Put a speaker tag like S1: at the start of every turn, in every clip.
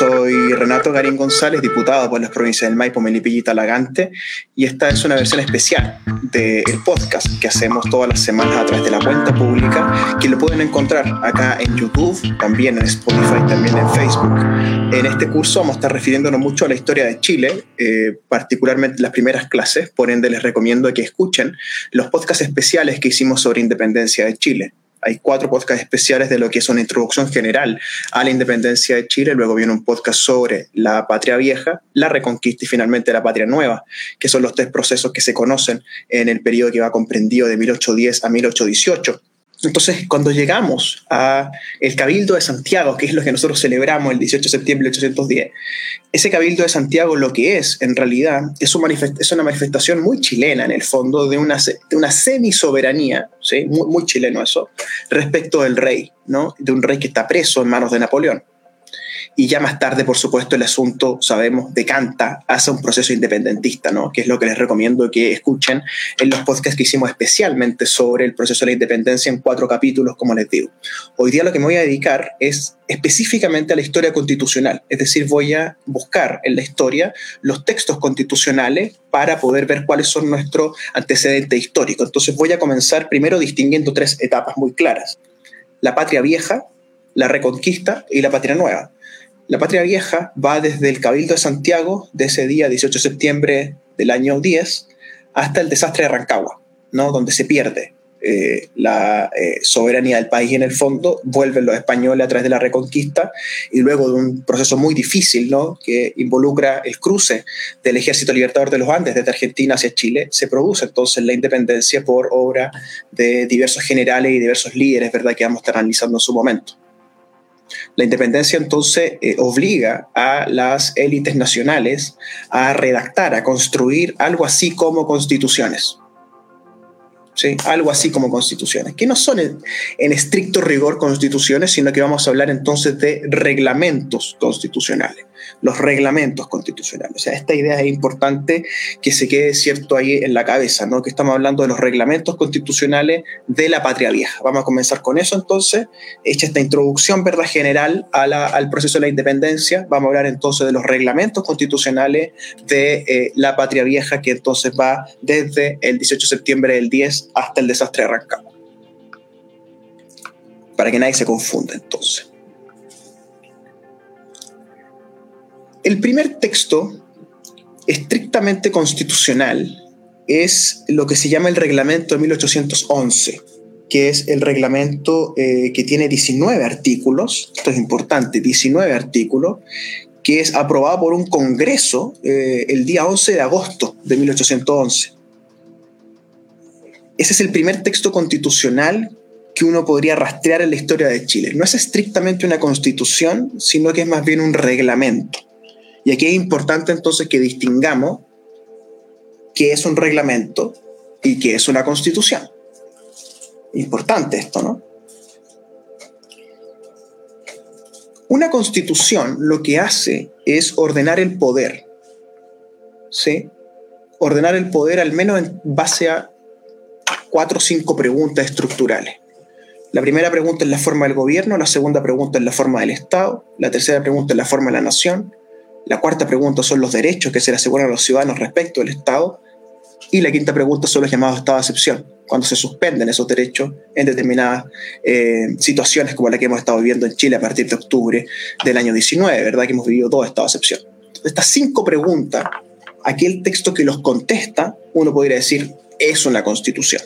S1: Soy Renato Garín González, diputado por las provincias del Maipo, Melipilla y Talagante, y esta es una versión especial del podcast que hacemos todas las semanas a través de la cuenta pública, que lo pueden encontrar acá en YouTube, también en Spotify, también en Facebook. En este curso vamos a estar refiriéndonos mucho a la historia de Chile, eh, particularmente las primeras clases, por ende les recomiendo que escuchen los podcasts especiales que hicimos sobre independencia de Chile hay cuatro podcasts especiales de lo que es una introducción general a la independencia de Chile. Luego viene un podcast sobre la patria vieja, la reconquista y finalmente la patria nueva, que son los tres procesos que se conocen en el periodo que va comprendido de 1810 a 1818. Entonces, cuando llegamos a el Cabildo de Santiago, que es lo que nosotros celebramos el 18 de septiembre de 1810, ese Cabildo de Santiago lo que es, en realidad, es, es una manifestación muy chilena, en el fondo, de una, de una ¿sí? muy, muy chileno eso, respecto del rey, ¿no? de un rey que está preso en manos de Napoleón y ya más tarde, por supuesto, el asunto, sabemos, decanta hacia un proceso independentista, ¿no? que es lo que les recomiendo que escuchen en los podcasts que hicimos especialmente sobre el proceso de la independencia en cuatro capítulos, como les digo. Hoy día lo que me voy a dedicar es específicamente a la historia constitucional, es decir, voy a buscar en la historia los textos constitucionales para poder ver cuáles son nuestros antecedentes históricos. Entonces voy a comenzar primero distinguiendo tres etapas muy claras. La patria vieja, la reconquista y la patria nueva. La patria vieja va desde el Cabildo de Santiago, de ese día 18 de septiembre del año 10, hasta el desastre de Rancagua, ¿no? donde se pierde eh, la eh, soberanía del país en el fondo, vuelven los españoles a través de la reconquista y luego de un proceso muy difícil ¿no? que involucra el cruce del ejército libertador de los Andes desde Argentina hacia Chile, se produce entonces la independencia por obra de diversos generales y diversos líderes ¿verdad? que vamos a analizando en su momento. La independencia entonces eh, obliga a las élites nacionales a redactar, a construir algo así como constituciones. ¿Sí? Algo así como constituciones, que no son en, estricto rigor constituciones, sino que vamos a hablar entonces de reglamentos constitucionales los reglamentos constitucionales. O sea, esta idea es importante que se quede cierto ahí en la cabeza, ¿no? Que estamos hablando de los reglamentos constitucionales de la patria vieja. Vamos a comenzar con eso entonces, hecha esta introducción, ¿verdad? General al proceso de la independencia, vamos a hablar entonces de los reglamentos constitucionales de eh, la patria vieja, que entonces va desde el 18 de septiembre del 10 hasta el desastre de Rancagua. Para que nadie se confunda entonces. El primer texto estrictamente constitucional es lo que se llama el reglamento de 1811, que es el reglamento eh, que tiene 19 artículos, esto es importante, 19 artículos, que es aprobado por un congreso eh, el día 11 de agosto de 1811. Ese es el primer texto constitucional que uno podría rastrear en la historia de Chile. No es estrictamente una constitución, sino que es más bien un reglamento. Y aquí es importante entonces que distingamos qué es un reglamento y qué es una constitución. Importante esto, ¿no? Una constitución lo que hace es ordenar el poder. ¿Sí? Ordenar el poder al menos en base a cuatro o cinco preguntas estructurales. La primera pregunta es la forma del gobierno, la segunda pregunta es la forma del Estado, la tercera pregunta es la forma de la nación, la cuarta pregunta son los derechos que se le aseguran a los ciudadanos respecto del Estado. Y la quinta pregunta son los llamados estados de excepción, cuando se suspenden esos derechos en determinadas eh, situaciones como la que hemos estado viviendo en Chile a partir de octubre del año 19, ¿verdad? Que hemos vivido dos estados de excepción. Estas cinco preguntas, aquel texto que los contesta, uno podría decir, es una constitución.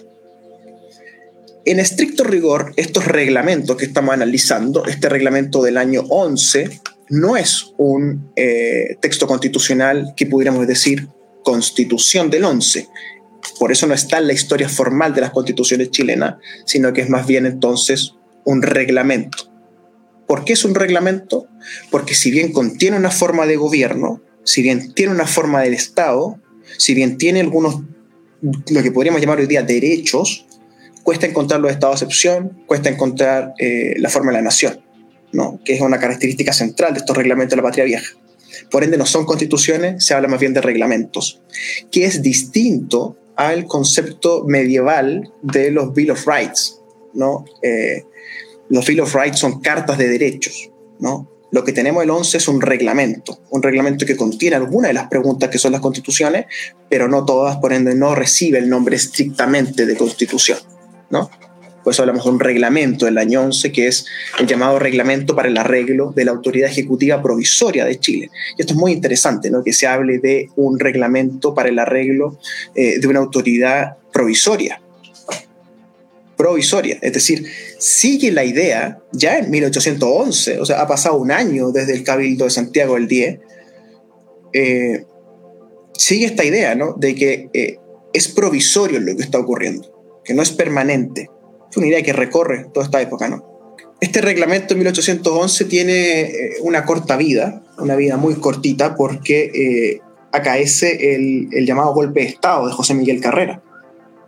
S1: En estricto rigor, estos reglamentos que estamos analizando, este reglamento del año 11, no es un eh, texto constitucional que pudiéramos decir constitución del 11. Por eso no está en la historia formal de las constituciones chilenas, sino que es más bien entonces un reglamento. ¿Por qué es un reglamento? Porque si bien contiene una forma de gobierno, si bien tiene una forma del Estado, si bien tiene algunos, lo que podríamos llamar hoy día derechos, cuesta encontrar los estados de excepción, cuesta encontrar eh, la forma de la nación que es una característica central de estos reglamentos de la patria vieja. Por ende, no son constituciones, se habla más bien de reglamentos, que es distinto al concepto medieval de los Bill of Rights. ¿no? Eh, los Bill of Rights son cartas de derechos. ¿no? Lo que tenemos el 11 es un reglamento, un reglamento que contiene algunas de las preguntas que son las constituciones, pero no todas, por ende no recibe el nombre estrictamente de constitución, ¿no? Por eso hablamos de un reglamento del año 11, que es el llamado reglamento para el arreglo de la autoridad ejecutiva provisoria de Chile. Y esto es muy interesante, ¿no? que se hable de un reglamento para el arreglo eh, de una autoridad provisoria. Provisoria, es decir, sigue la idea ya en 1811, o sea, ha pasado un año desde el Cabildo de Santiago del 10, eh, sigue esta idea ¿no? de que eh, es provisorio lo que está ocurriendo, que no es permanente una idea que recorre toda esta época, ¿no? Este reglamento de 1811 tiene eh, una corta vida, una vida muy cortita, porque eh, acaece el, el, llamado golpe de Estado de José Miguel Carrera,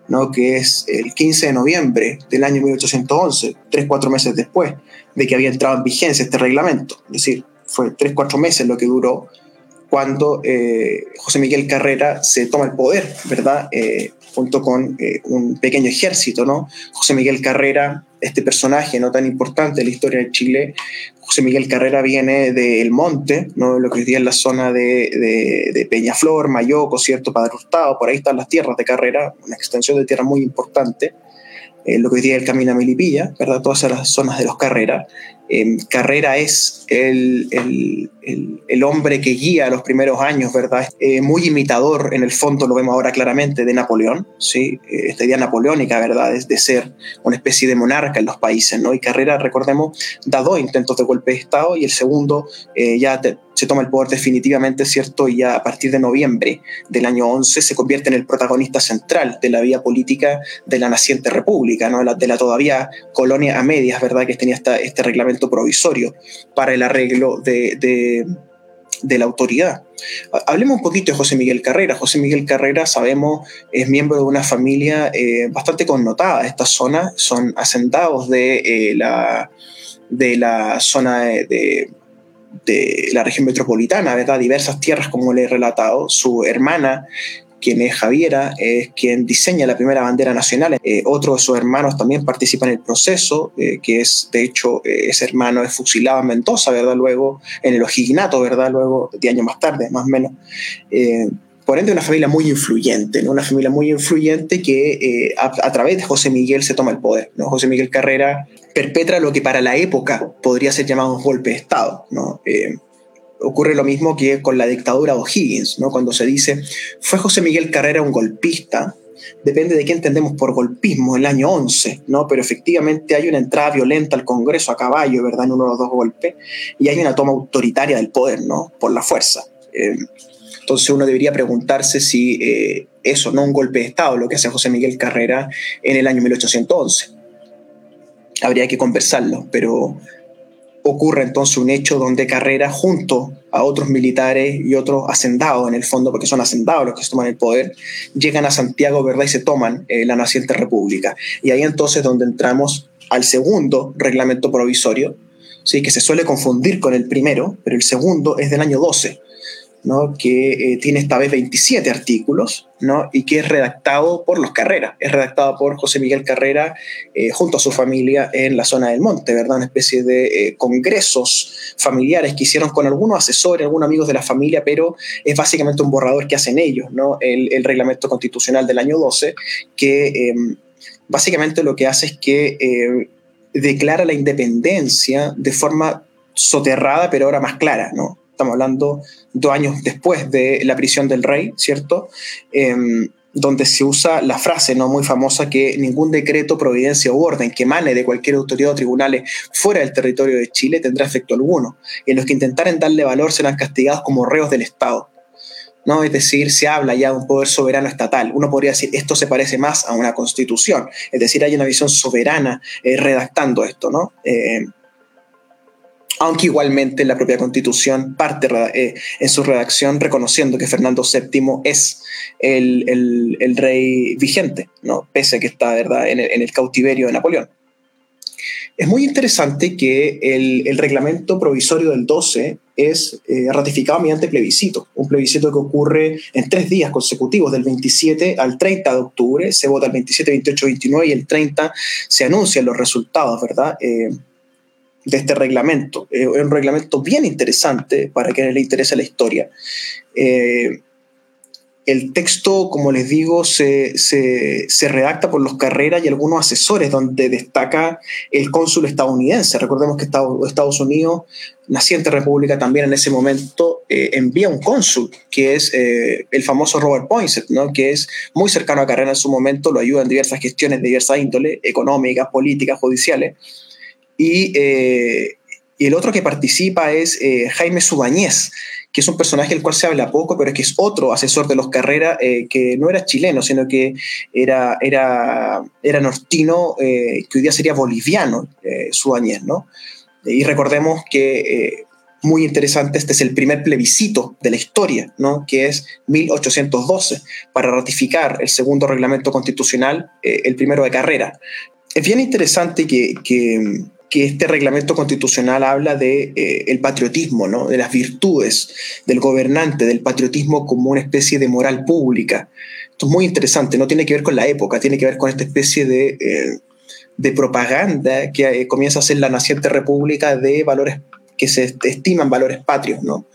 S1: ¿no? que es el 15 de noviembre del año 1811, tres, cuatro meses después de que había entrado en vigencia este reglamento. Es decir, fue tres, cuatro meses lo que duró cuando eh, José Miguel Carrera se toma el poder, ¿verdad? Eh, junto con eh, un pequeño ejército, ¿no? José Miguel Carrera, este personaje no tan importante de la historia de Chile, José Miguel Carrera viene del monte, ¿no? Lo que hoy día es la zona de, de, Peñaflor, Mayoco, ¿cierto? Padre Hurtado, por ahí están las tierras de Carrera, una extensión de tierra muy importante. Lo que hoy el Camino a Milipilla, ¿verdad? Todas esas zonas de los Carrera. Carrera es el, el, el, hombre que guía los primeros años, ¿verdad? Eh, muy imitador, en el fondo lo vemos ahora claramente, de Napoleón, ¿sí? Eh, esta idea napoleónica, ¿verdad? Es de ser una especie de monarca en los países, ¿no? Y Carrera, recordemos, da dos intentos de golpe de Estado y el segundo eh, ya se toma el poder definitivamente, ¿cierto? Y ya a partir de noviembre del año 11 se convierte en el protagonista central de la vía política de la naciente república, ¿no? De la, de la todavía colonia a medias, ¿verdad? Que tenía esta, este reglamento provisorio para el arreglo de de, la autoridad. Hablemos un poquito de José Miguel Carrera. José Miguel Carrera, sabemos, es miembro de una familia eh, bastante connotada. Esta zona son hacendados de, eh, la, de la zona de, de la región metropolitana, ¿verdad? Diversas tierras, como le he relatado. Su hermana quien es Javiera, es quien diseña la primera bandera nacional. Eh, otro de sus hermanos también participa en el proceso, eh, que es, de hecho, eh, ese hermano es fusilado en Mendoza, ¿verdad? Luego, en el Ojignato, ¿verdad? Luego, de años más tarde, más o menos. por ende, una familia muy influyente, ¿no? Una familia muy influyente que a, través de José Miguel se toma el poder, ¿no? José Miguel Carrera perpetra lo que para la época podría ser llamado un golpe de Estado, ¿no? ocurre lo mismo que con la dictadura de O'Higgins, ¿no? cuando se dice, ¿fue José Miguel Carrera un golpista? Depende de qué entendemos por golpismo, el año 11, ¿no? pero efectivamente hay una entrada violenta al Congreso a caballo, ¿verdad? En uno de los dos golpes, y hay una toma autoritaria del poder, ¿no? Por la fuerza. Eh, entonces uno debería preguntarse si eh, eso, no un golpe de Estado, lo que hace José Miguel Carrera en el año 1811. Habría que conversarlo, pero ocurre entonces un hecho donde Carrera, junto a otros militares y otros hacendados en el fondo, porque son hacendados los que toman el poder, llegan a Santiago, ¿verdad? Y se toman eh, la naciente república. Y ahí entonces donde entramos al segundo reglamento provisorio, ¿sí? que se suele confundir con el primero, pero el segundo es del año 12 que eh, tiene esta vez 27 artículos ¿no? y que es redactado por los Carrera, es redactado por José Miguel Carrera eh, junto a su familia en la zona del monte, ¿verdad? Una especie de eh, congresos familiares que hicieron con algunos asesores, algunos amigos de la familia, pero es básicamente un borrador que hacen ellos, ¿no? el, el reglamento constitucional del año 12, que em, básicamente lo que hace es que declara la independencia de forma soterrada, pero ahora más clara, ¿no? Estamos hablando dos años después de la prisión del rey, ¿cierto? Em, donde se usa la frase no muy famosa que ningún decreto, providencia o orden que emane de cualquier autoridad o tribunales fuera del territorio de Chile tendrá efecto alguno, y los que intentaren darle valor serán castigados como reos del Estado. ¿no? Es decir, se habla ya de un poder soberano estatal. Uno podría decir, esto se parece más a una constitución, es decir, hay una visión soberana eh, redactando esto, ¿no? Eh, aunque igualmente la propia constitución parte eh, en su redacción reconociendo que Fernando VII es el, rey vigente, ¿no? pese a que está. En, el, cautiverio de Napoleón. Es muy interesante que el, reglamento provisorio del 12 es eh, ratificado mediante plebiscito, un plebiscito que ocurre en tres días consecutivos, del 27 al 30 de octubre, se vota el 27, 28, 29 y el 30 se anuncian los resultados, ¿verdad? Eh, de este reglamento. es un reglamento bien interesante para quienes le interesa la historia. El texto, como les digo, se, redacta por los carreras y algunos asesores, donde destaca el cónsul estadounidense. Recordemos que Estados Unidos, naciente república también en ese momento, eh, envía un cónsul, que es eh, el famoso Robert Poinsett, ¿no? que es muy cercano a Carrera en su momento, lo ayuda en diversas gestiones de diversa índole, económicas, políticas, judiciales. Y, eh, y el otro que participa es Jaime Subañez, que es un personaje del cual se habla poco, pero es que es otro asesor de los Carrera eh, que no era chileno, sino que era, era, era nortino, eh, que hoy día sería boliviano, eh, Subañez, ¿no? Y recordemos que, muy interesante, este es el primer plebiscito de la historia, ¿no? Que es 1812, para ratificar el segundo reglamento constitucional, el primero de carrera. Es bien interesante que, que que este reglamento constitucional habla de eh, el patriotismo, ¿no? de las virtudes del gobernante, del patriotismo como una especie de moral pública. Esto es muy interesante, no tiene que ver con la época, tiene que ver con esta especie de, eh, de propaganda que eh, comienza a ser la naciente república de valores que se estiman valores patrios, ¿no?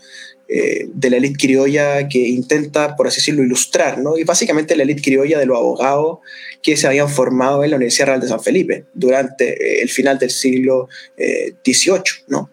S1: Eh, de la élite criolla que intenta, por así decirlo, ilustrar, ¿no? Y básicamente la élite criolla de los abogados que se habían formado en la Universidad Real de San Felipe durante eh, el final del siglo XVIII, eh, ¿no?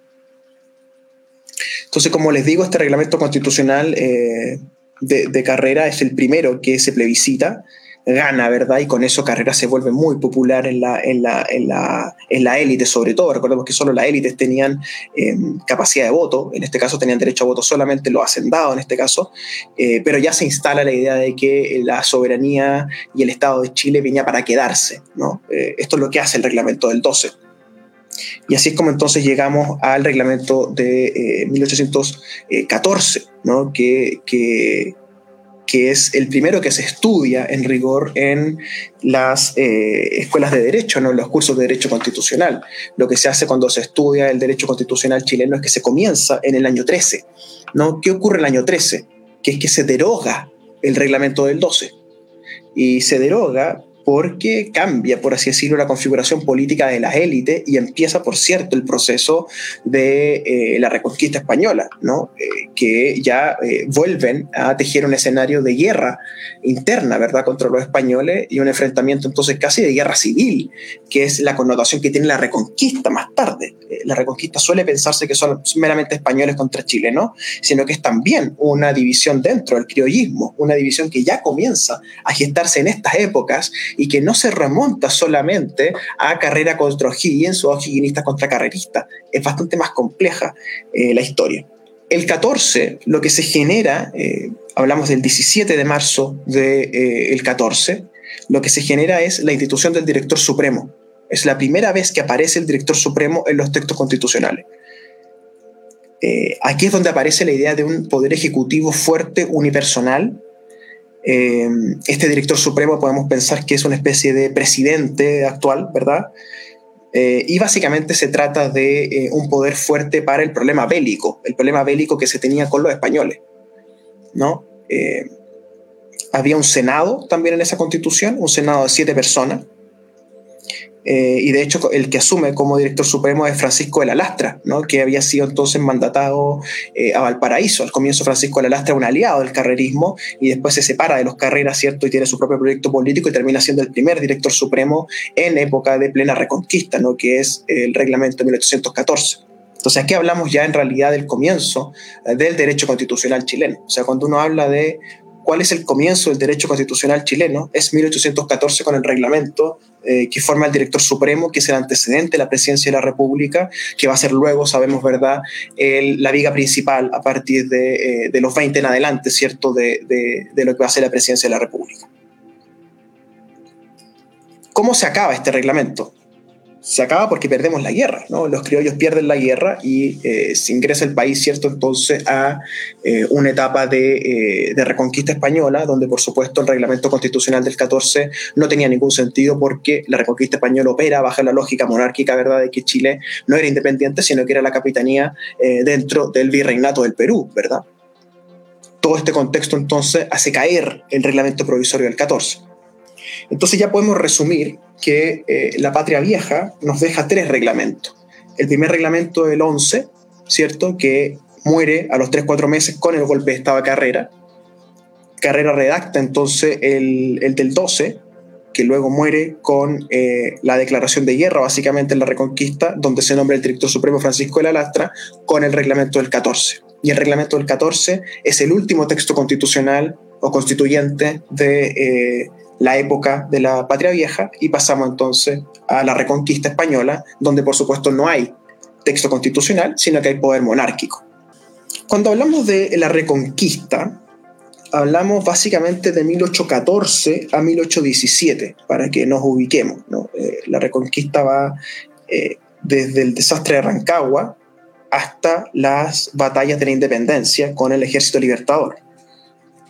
S1: Entonces, como les digo, este reglamento constitucional de, de, carrera es el primero que se plebiscita gana, ¿verdad? Y con eso Carrera se vuelve muy popular en la, en la, en la, en la élite, sobre todo. Recordemos que solo las élites tenían em, capacidad de voto, en este caso tenían derecho a voto solamente los hacendados, en este caso, eh, pero ya se instala la idea de que la soberanía y el Estado de Chile venía para quedarse, ¿no? Eh, esto es lo que hace el reglamento del 12. Y así es como entonces llegamos al reglamento de 1814, eh, ¿no? que, que que es el primero que se estudia en rigor en las eh, escuelas de derecho, ¿no? en los cursos de derecho constitucional. Lo que se hace cuando se estudia el derecho constitucional chileno es que se comienza en el año 13. ¿no? ¿Qué ocurre en el año 13? Que es que se deroga el reglamento del 12. Y se deroga porque cambia, por así decirlo, la configuración política de las élites y empieza, por cierto, el proceso de eh, la reconquista española, ¿no? Eh, que ya eh, vuelven a tejer un escenario de guerra interna, ¿verdad?, contra los españoles y un enfrentamiento entonces casi de guerra civil, que es la connotación que tiene la reconquista más tarde. la reconquista suele pensarse que son meramente españoles contra chilenos, sino que es también una división dentro del criollismo, una división que ya comienza a gestarse en estas épocas y que no se remonta solamente a carrera contra O'Higgins o O'Higginistas contra carreristas. Es bastante más compleja eh, la historia. El 14, lo que se genera, eh, hablamos del 17 de marzo del de, eh, 14, lo que se genera es la institución del director supremo. Es la primera vez que aparece el director supremo en los textos constitucionales. aquí es donde aparece la idea de un poder ejecutivo fuerte, unipersonal, eh, este director supremo podemos pensar que es una especie de presidente actual, ¿verdad? Eh, y básicamente se trata de eh, un poder fuerte para el problema bélico, el problema bélico que se tenía con los españoles, ¿no? había un senado también en esa constitución, un senado de siete personas, eh, y de hecho el que asume como director supremo es Francisco de la Lastra, ¿no? que había sido entonces mandatado eh, a Valparaíso. Al comienzo Francisco de la Lastra un aliado del carrerismo y después se separa de los carreras, ¿cierto? Y tiene su propio proyecto político y termina siendo el primer director supremo en época de plena reconquista, ¿no? que es el reglamento de 1814. Entonces aquí hablamos ya en realidad del comienzo eh, del derecho constitucional chileno. O sea, cuando uno habla de cuál es el comienzo del derecho constitucional chileno, es 1814 con el reglamento eh, que forma el director supremo, que es el antecedente de la presidencia de la República, que va a ser luego, sabemos verdad, la viga principal a partir de, eh, los 20 en adelante, ¿cierto?, de, de lo que va a ser la presidencia de la República. ¿Cómo se acaba este reglamento? Se acaba porque perdemos la guerra, ¿no? Los criollos pierden la guerra y eh, se ingresa el país, ¿cierto? Entonces a eh, una etapa de, eh, de, reconquista española, donde por supuesto el reglamento constitucional del 14 no tenía ningún sentido porque la reconquista española opera bajo la lógica monárquica, ¿verdad? De que Chile no era independiente, sino que era la capitanía dentro del virreinato del Perú, ¿verdad? Todo este contexto entonces hace caer el reglamento provisorio del 14. Entonces ya podemos resumir que eh, la patria vieja nos deja tres reglamentos. el primer reglamento del 11, ¿cierto? Que muere a los 3-4 meses con el golpe de Estado Carrera. Carrera redacta entonces el, el del 12, que luego muere con eh, la declaración de guerra, básicamente en la Reconquista, donde se nombra el director supremo Francisco de la Lastra, con el reglamento del 14. Y el reglamento del 14 es el último texto constitucional o constituyente de eh, la época de la Patria Vieja y pasamos entonces a la Reconquista española, donde por supuesto no hay texto constitucional, sino que hay poder monárquico. Cuando hablamos de la Reconquista, hablamos básicamente de 1814 a 1817, para que nos ubiquemos. Eh, la reconquista va eh, desde el desastre de Rancagua hasta las batallas de la independencia con el ejército libertador.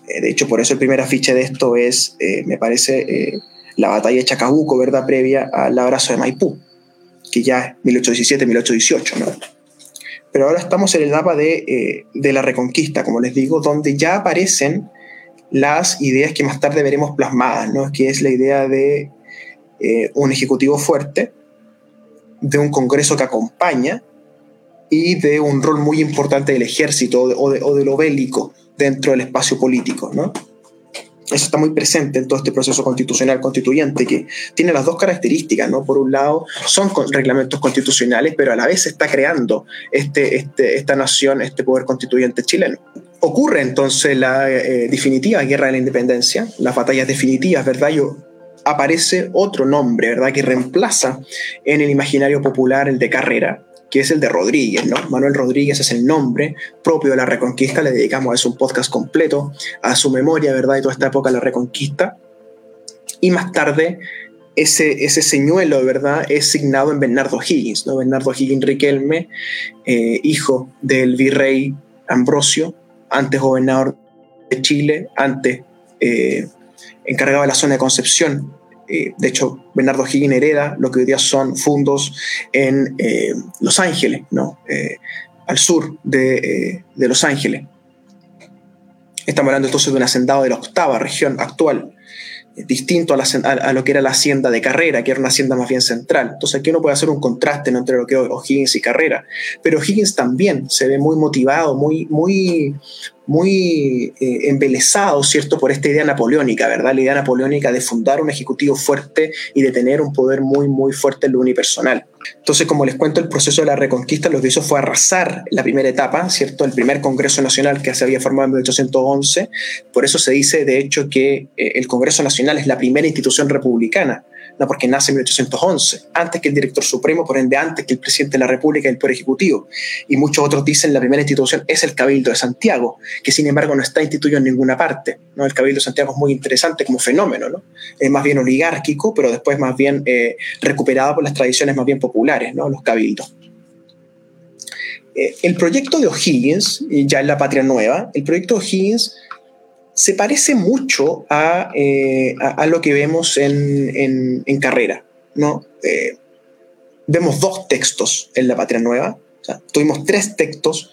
S1: Eh, de hecho, por eso el primer afiche de esto es, me parece, la batalla de Chacabuco, ¿verdad? Previa al abrazo de Maipú, que ya es 1817-1818, ¿no? Pero ahora estamos en el mapa de, de, la Reconquista, como les digo, donde ya aparecen las ideas que más tarde veremos plasmadas, ¿no? que es la idea de eh, un ejecutivo fuerte, de un Congreso que acompaña y de un rol muy importante del ejército o de, o de lo bélico dentro del espacio político. ¿no? Eso está muy presente en todo este proceso constitucional constituyente, que tiene las dos características, ¿no? Por un lado, son reglamentos constitucionales, pero a la vez se está creando este, este, esta nación, este poder constituyente chileno. Ocurre entonces la eh, definitiva guerra de la independencia, las batallas definitivas, ¿verdad? Yo, aparece otro nombre, ¿verdad? Que reemplaza en el imaginario popular el de carrera, que es el de Rodríguez, ¿no? Manuel Rodríguez es el nombre propio de la Reconquista, le dedicamos a eso un podcast completo, a su memoria, ¿verdad? De toda esta época de la Reconquista. Y más tarde, ese, ese señuelo, ¿verdad? Es signado en Bernardo Higgins, ¿no? Bernardo Higgins Riquelme, eh, hijo del virrey Ambrosio, antes gobernador de Chile, antes eh, encargado de la zona de Concepción, eh, de hecho, Bernardo Higgins hereda lo que hoy día son fundos en eh, Los Ángeles, ¿no? Eh, al sur de, Los Ángeles. Estamos hablando entonces de un hacendado de la octava región actual, distinto a, lo que era la hacienda de Carrera, que era una hacienda más bien central. Entonces aquí uno puede hacer un contraste entre lo que es O'Higgins y Carrera. Pero Higgins también se ve muy motivado, muy, muy, muy eh, embelesado, ¿cierto?, por esta idea napoleónica, ¿verdad? La idea napoleónica de fundar un ejecutivo fuerte y de tener un poder muy, muy fuerte en lo unipersonal. Entonces, como les cuento, el proceso de la reconquista lo que hizo fue arrasar la primera etapa, ¿cierto? El primer Congreso Nacional que se había formado en 1811. Por eso se dice, de hecho, que eh, el Congreso Nacional es la primera institución republicana no porque nace en 1811, antes que el director supremo, por ende antes que el presidente de la República y el Poder Ejecutivo. Y muchos otros dicen la primera institución es el Cabildo de Santiago, que sin embargo no está instituido en ninguna parte. ¿no? El Cabildo de Santiago es muy interesante como fenómeno, ¿no? es más bien oligárquico, pero después más bien eh, recuperado por las tradiciones más bien populares, ¿no? los cabildos. Eh, el proyecto de O'Higgins, ya en la Patria Nueva, el proyecto de O'Higgins se parece mucho a, eh, lo que vemos en, carrera. ¿no? Eh, vemos dos textos en la Patria Nueva. tuvimos tres textos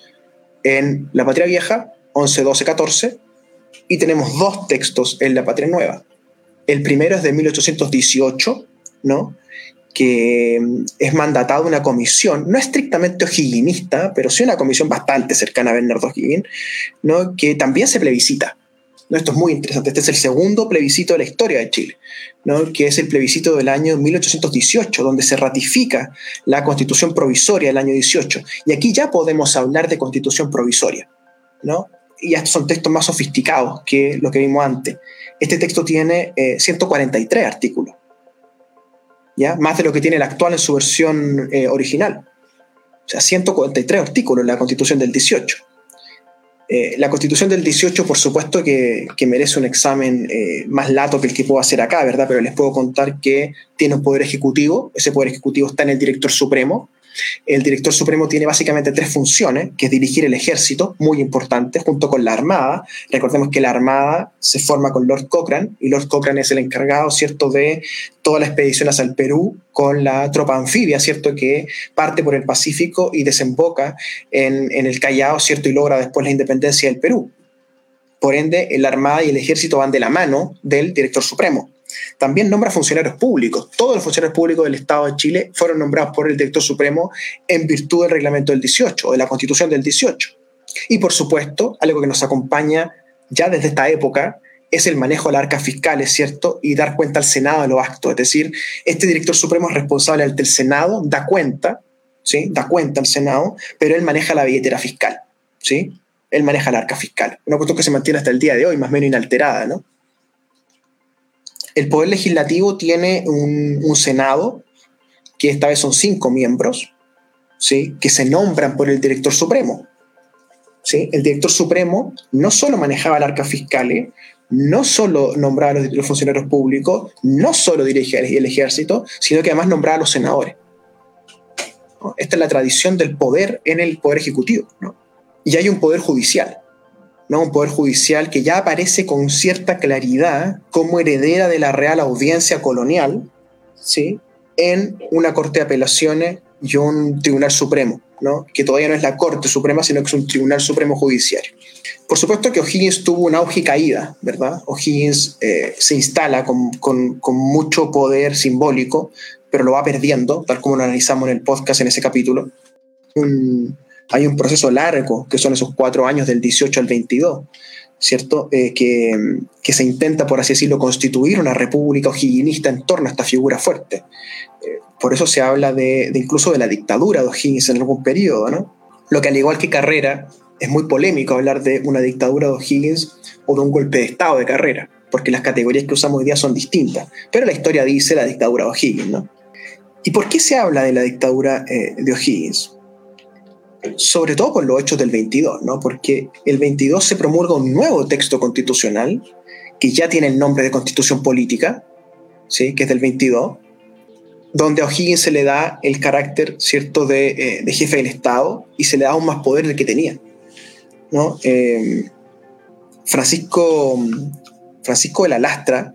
S1: en la Patria Vieja, 11, 12, 14, y tenemos dos textos en la Patria Nueva. El primero es de 1818, ¿no? que mm, es mandatado una comisión, no estrictamente ojiguinista, pero sí una comisión bastante cercana a Bernardo O'Higgins, ¿no? que también se plebiscita. Esto es muy interesante. Este es el segundo plebiscito de la historia de Chile, ¿no? que es el plebiscito del año 1818, donde se ratifica la constitución provisoria del año 18. Y aquí ya podemos hablar de constitución provisoria. ¿no? Y estos son textos más sofisticados que lo que vimos antes. Este texto tiene 143 eh, artículos, ¿ya? más de lo que tiene el actual en su versión eh, original. O sea, 143 artículos en la constitución del 18. Eh, la constitución del 18, por supuesto que, merece un examen eh, más lato que el que puedo hacer acá, ¿verdad? Pero les puedo contar que tiene un poder ejecutivo, ese poder ejecutivo está en el director supremo, el director supremo tiene básicamente tres funciones, que es dirigir el ejército, muy importante, junto con la Armada. Recordemos que la Armada se forma con Lord Cochrane y Lord Cochrane es el encargado, ¿cierto?, de todas las expediciones al Perú con la tropa anfibia, ¿cierto?, que parte por el Pacífico y desemboca en, en el Callao, ¿cierto?, y logra después la independencia del Perú. Por ende, la Armada y el Ejército van de la mano del director supremo. También nombra funcionarios públicos. Todos los funcionarios públicos del Estado de Chile fueron nombrados por el director supremo en virtud del reglamento del 18 o de la constitución del 18. Y por supuesto, algo que nos acompaña ya desde esta época es el manejo de las arcas fiscales, ¿cierto? Y dar cuenta al Senado de los actos. Es decir, este director supremo es responsable ante el Senado, da cuenta, ¿sí? Da cuenta al Senado, pero él maneja la billetera fiscal, ¿sí? Él maneja la arca fiscal. Una cuestión que se mantiene hasta el día de hoy, más o menos inalterada, ¿no? El Poder Legislativo tiene un, Senado, que esta vez son cinco miembros, ¿sí? que se nombran por el director supremo. ¿sí? El director supremo no solo manejaba el arca fiscal, no solo nombraba a los, funcionarios públicos, no solo dirigía el ejército, sino que además nombraba a los senadores. Esta es la tradición del poder en el poder ejecutivo. Y hay un poder judicial. ¿No? un poder judicial que ya aparece con cierta claridad como heredera de la Real Audiencia Colonial, ¿sí? en una Corte de Apelaciones y un Tribunal Supremo, ¿no? que todavía no es la Corte Suprema, sino que es un Tribunal Supremo Judiciario. Por supuesto que O'Higgins tuvo un auge y caída, ¿verdad? O'Higgins eh, se instala con, con, con, mucho poder simbólico, pero lo va perdiendo, tal como lo analizamos en el podcast en ese capítulo. Un, hay un proceso largo, que son esos cuatro años del 18 al 22, ¿cierto? Eh, que, que, se intenta, por así decirlo, constituir una república o'higginista en torno a esta figura fuerte. Eh, por eso se habla de, incluso de la dictadura de O'Higgins en algún periodo, ¿no? Lo que al igual que Carrera, es muy polémico hablar de una dictadura de O'Higgins o de un golpe de Estado de Carrera, porque las categorías que usamos hoy día son distintas. Pero la historia dice la dictadura de O'Higgins, ¿no? ¿Y por qué se habla de la dictadura eh, de O'Higgins? Sobre todo por los hechos del 22, ¿no? porque el 22 se promulga un nuevo texto constitucional que ya tiene el nombre de constitución política, ¿sí? que es del 22, donde a O'Higgins se le da el carácter cierto de, eh, jefe del Estado y se le da aún más poder del que tenía. ¿no? Eh, Francisco, Francisco de la Lastra,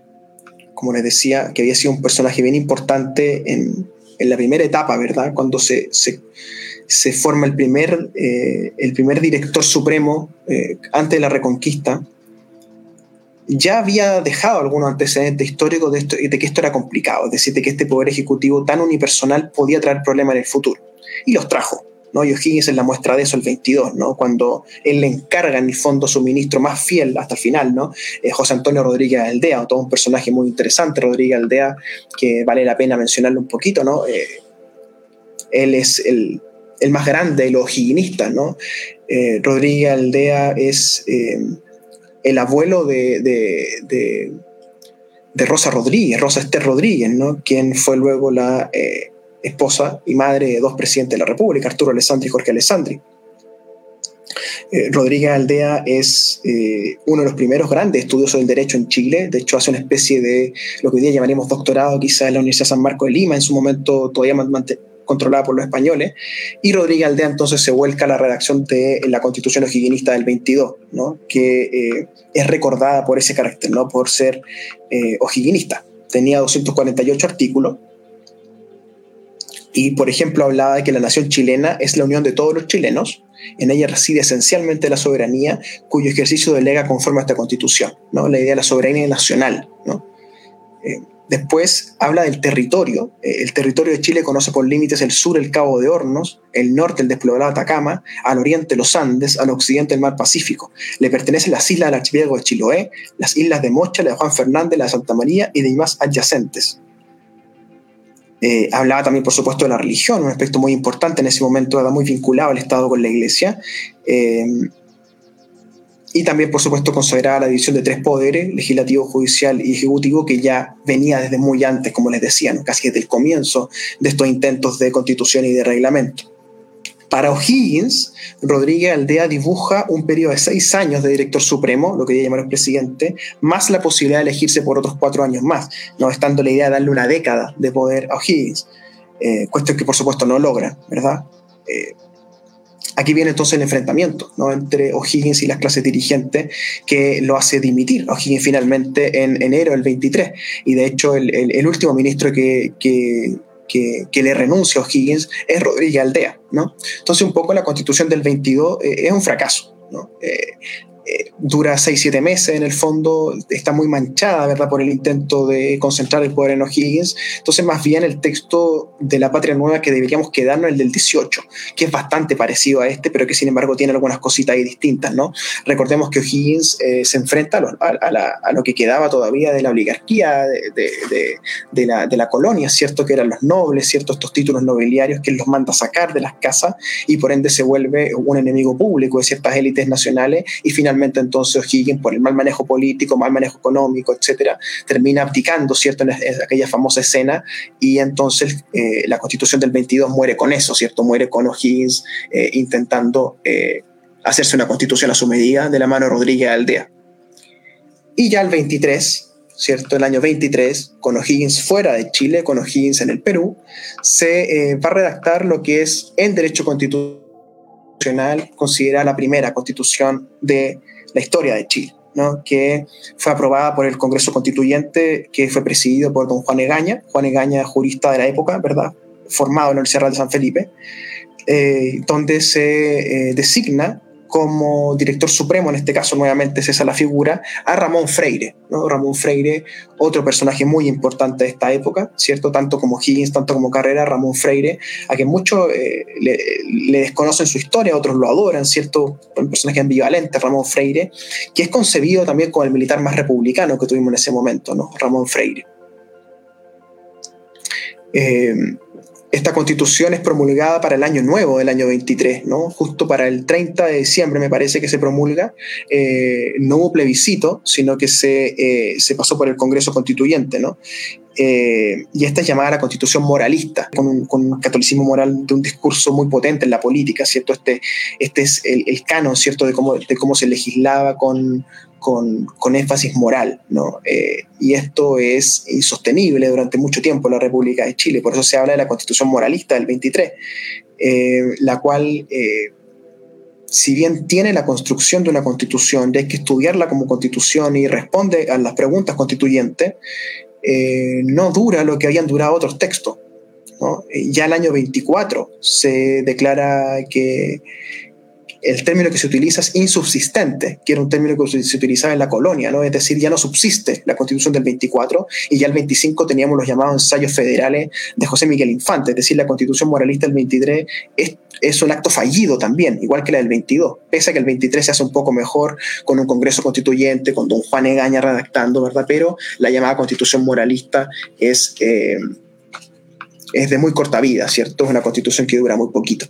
S1: como les decía, que había sido un personaje bien importante en, en la primera etapa, ¿verdad? Cuando se se forma el primer, eh, el primer director supremo eh, antes de la Reconquista, ya había dejado algunos antecedentes históricos de, esto, de que esto era complicado, es decir, de que este poder ejecutivo tan unipersonal podía traer problemas en el futuro. Y los trajo. ¿no? Y O'Higgins es la muestra de eso el 22, ¿no? cuando él le encarga en el fondo su ministro más fiel hasta el final, ¿no? Eh, José Antonio Rodríguez Aldea, todo un personaje muy interesante, Rodríguez Aldea, que vale la pena mencionarlo un poquito. ¿no? él es el, el más grande de los higienistas, ¿no? Eh, Rodríguez Aldea es eh, el abuelo de, de, Rosa Rodríguez, Rosa Esther Rodríguez, ¿no? Quien fue luego la eh, esposa y madre de dos presidentes de la República, Arturo Alessandri y Jorge Alessandri. Rodríguez Aldea es uno de los primeros grandes estudiosos del derecho en Chile. De hecho, hace una especie de lo que hoy día llamaríamos doctorado, quizás en la Universidad San Marcos de Lima. En su momento todavía controlada por los españoles, y Rodríguez Aldea entonces se vuelca a la redacción de la Constitución O'Higginista del 22, ¿no? que eh, es recordada por ese carácter, ¿no? por ser eh. Tenía 248 artículos, y por ejemplo hablaba de que la nación chilena es la unión de todos los chilenos, en ella reside esencialmente la soberanía, cuyo ejercicio delega conforme a esta constitución, ¿no? la idea de la soberanía nacional. ¿no? Eh, Después habla del territorio. Eh, el territorio de Chile conoce por límites el sur el Cabo de Hornos, el norte el despoblado Atacama, al oriente los Andes, al occidente el mar Pacífico. Le pertenecen las islas del archipiélago de Chiloé, las islas de Mocha, la de Juan Fernández, la de Santa María y demás adyacentes. Eh, hablaba también, por supuesto, de la religión, un aspecto muy importante en ese momento, era muy vinculado al Estado con la Iglesia. Eh, y también, por supuesto, consideraba la división de tres poderes, legislativo, judicial y ejecutivo, que ya venía desde muy antes, como les decía, casi desde el comienzo de estos intentos de constitución y de reglamento. Para O'Higgins, Rodríguez Aldea dibuja un periodo de seis años de director supremo, lo que llamar el presidente, más la posibilidad de elegirse por otros cuatro años más, no estando la idea de darle una década de poder a O'Higgins, eh, cuestión que por supuesto no logra, ¿verdad? Eh, Aquí viene entonces el enfrentamiento ¿no? entre O'Higgins y las clases dirigentes que lo hace dimitir. O'Higgins finalmente en enero del 23. Y de hecho el, último ministro que, que, que, le renuncia a O'Higgins es Rodríguez Aldea. ¿no? Entonces un poco la constitución del 22 eh, es un fracaso. ¿no? Eh, eh, dura 6-7 meses en el fondo, está muy manchada, ¿verdad?, por el intento de concentrar el poder en O'Higgins. Entonces, más bien el texto de la Patria Nueva que deberíamos quedarnos el del 18, que es bastante parecido a este, pero que sin embargo tiene algunas cositas ahí distintas, ¿no? Recordemos que O'Higgins eh, se enfrenta a, lo que quedaba todavía de la oligarquía, de, la, de la colonia, ¿cierto?, que eran los nobles, ¿cierto?, estos títulos nobiliarios que él los manda a sacar de las casas y por ende se vuelve un enemigo público de ciertas élites nacionales y finalmente entonces O'Higgins, por el mal manejo político, mal manejo económico, etcétera, termina abdicando, ¿cierto?, en, aquella famosa escena y entonces eh, la constitución del 22 muere con eso, ¿cierto?, muere con O'Higgins eh, intentando eh, hacerse una constitución a su medida de la mano de Rodríguez Aldea. Y ya el 23, ¿cierto? El año 23, con O'Higgins fuera de Chile, con O'Higgins en el Perú, se va a redactar lo que es en derecho constitucional considera la primera constitución de la historia de Chile, ¿no? que fue aprobada por el Congreso Constituyente, que fue presidido por don Juan Egaña, Juan Egaña, jurista de la época, ¿verdad? formado en la Universidad de San Felipe, eh, donde se eh, designa como director supremo, en este caso nuevamente es esa la figura, a Ramón Freire. ¿no? Ramón Freire, otro personaje muy importante de esta época, ¿cierto? Tanto como Higgins, tanto como Carrera, Ramón Freire, a quien muchos eh, le, desconocen su historia, otros lo adoran, ¿cierto? Un personaje ambivalente, Ramón Freire, que es concebido también como el militar más republicano que tuvimos en ese momento, ¿no? Ramón Freire. Eh, esta constitución es promulgada para el año nuevo del año 23, ¿no? Justo para el 30 de diciembre me parece que se promulga. Eh, no hubo plebiscito, sino que se, eh, se, pasó por el Congreso Constituyente, ¿no? Eh, y esta es llamada la constitución moralista, con un, catolicismo moral de un discurso muy potente en la política, ¿cierto? Este, este es el, el canon, ¿cierto?, de cómo, de cómo se legislaba con, con, énfasis moral, ¿no? Eh, y esto es insostenible durante mucho tiempo en la República de Chile, por eso se habla de la constitución moralista del 23, eh, la cual, eh, si bien tiene la construcción de una constitución, de hay que estudiarla como constitución y responde a las preguntas constituyentes, no dura lo que habían durado otros textos. ¿no? Ya el año 24 se declara que el término que se utiliza es insubsistente, que era un término que se utilizaba en la colonia, ¿no? es decir, ya no subsiste la constitución del 24 y ya el 25 teníamos los llamados ensayos federales de José Miguel Infante, es decir, la constitución moralista del 23 es, un acto fallido también, igual que la del 22, pese a que el 23 se hace un poco mejor con un Congreso Constituyente, con don Juan Egaña redactando, ¿verdad? Pero la llamada constitución moralista es... Eh, de muy corta vida, ¿cierto? Es una constitución que dura muy poquito.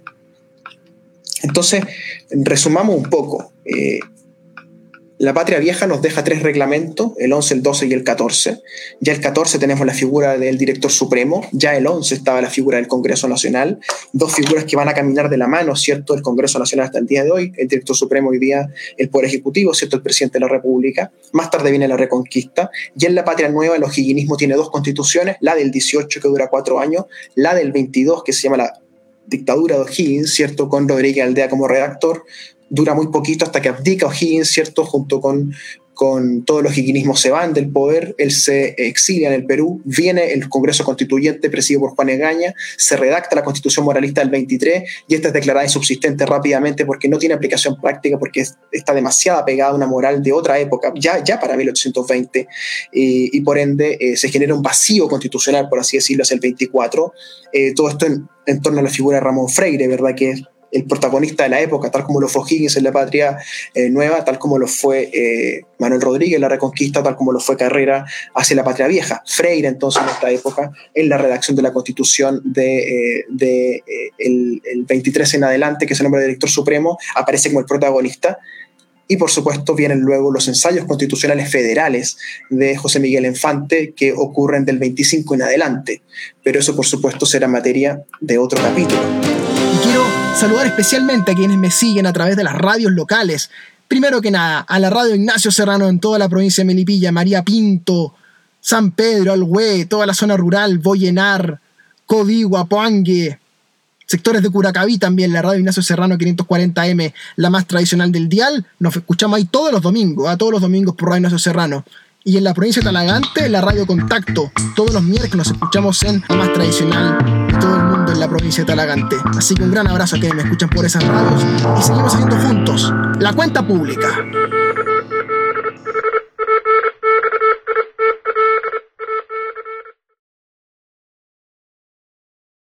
S1: Entonces, resumamos un poco. Eh, la patria vieja nos deja tres reglamentos, el 11, el 12 y el 14. Ya el 14 tenemos la figura del director supremo, ya el 11 estaba la figura del Congreso Nacional, dos figuras que van a caminar de la mano, ¿cierto? El Congreso Nacional hasta el día de hoy, el director supremo hoy día el Poder Ejecutivo, ¿cierto? El presidente de la República. Más tarde viene la Reconquista. Ya en la patria nueva el ojiguinismo tiene dos constituciones, la del 18 que dura cuatro años, la del 22 que se llama la dictadura de O'Higgins, ¿cierto? Con Rodríguez Aldea como redactor, dura muy poquito hasta que abdica O'Higgins, ¿cierto? Junto con, con todos los higuinismos se van del poder, él se exilia en el Perú, viene el Congreso Constituyente presidido por Juan Egaña, se redacta la Constitución Moralista del 23 y esta es declarada insubsistente rápidamente porque no tiene aplicación práctica, porque está demasiado pegada a una moral de otra época, ya, ya para 1820, y, por ende eh, se genera un vacío constitucional, por así decirlo, hacia el 24. Eh, todo esto en, torno a la figura de Ramón Freire, ¿verdad? Que el protagonista de la época, tal como lo fue Higgins en la Patria eh, Nueva, tal como lo fue eh, Manuel Rodríguez en la Reconquista, tal como lo fue Carrera hacia la Patria Vieja. Freire, entonces, en esta época, en la redacción de la Constitución de, eh, el, 23 en adelante, que es el nombre de director supremo, aparece como el protagonista. Y por supuesto vienen luego los ensayos constitucionales federales de José Miguel Infante que ocurren del 25 en adelante. Pero eso por supuesto será materia de otro capítulo.
S2: Saludar especialmente a quienes me siguen a través de las radios locales. Primero que nada, a la radio Ignacio Serrano en toda la provincia de Melipilla, María Pinto, San Pedro, Alhué, toda la zona rural, Boyenar, Codigua, Poangue, sectores de Curacaví también, la radio Ignacio Serrano 540M, la más tradicional del dial. Nos escuchamos ahí todos los domingos, a todos los domingos por Radio Ignacio Serrano. Y en la provincia de Talagante, la radio Contacto. Todos los miércoles nos escuchamos en la más tradicional de todo el mundo en la provincia de Talagante. Así que un gran abrazo a quienes me escuchan por esas radios y seguimos haciendo juntos la cuenta pública.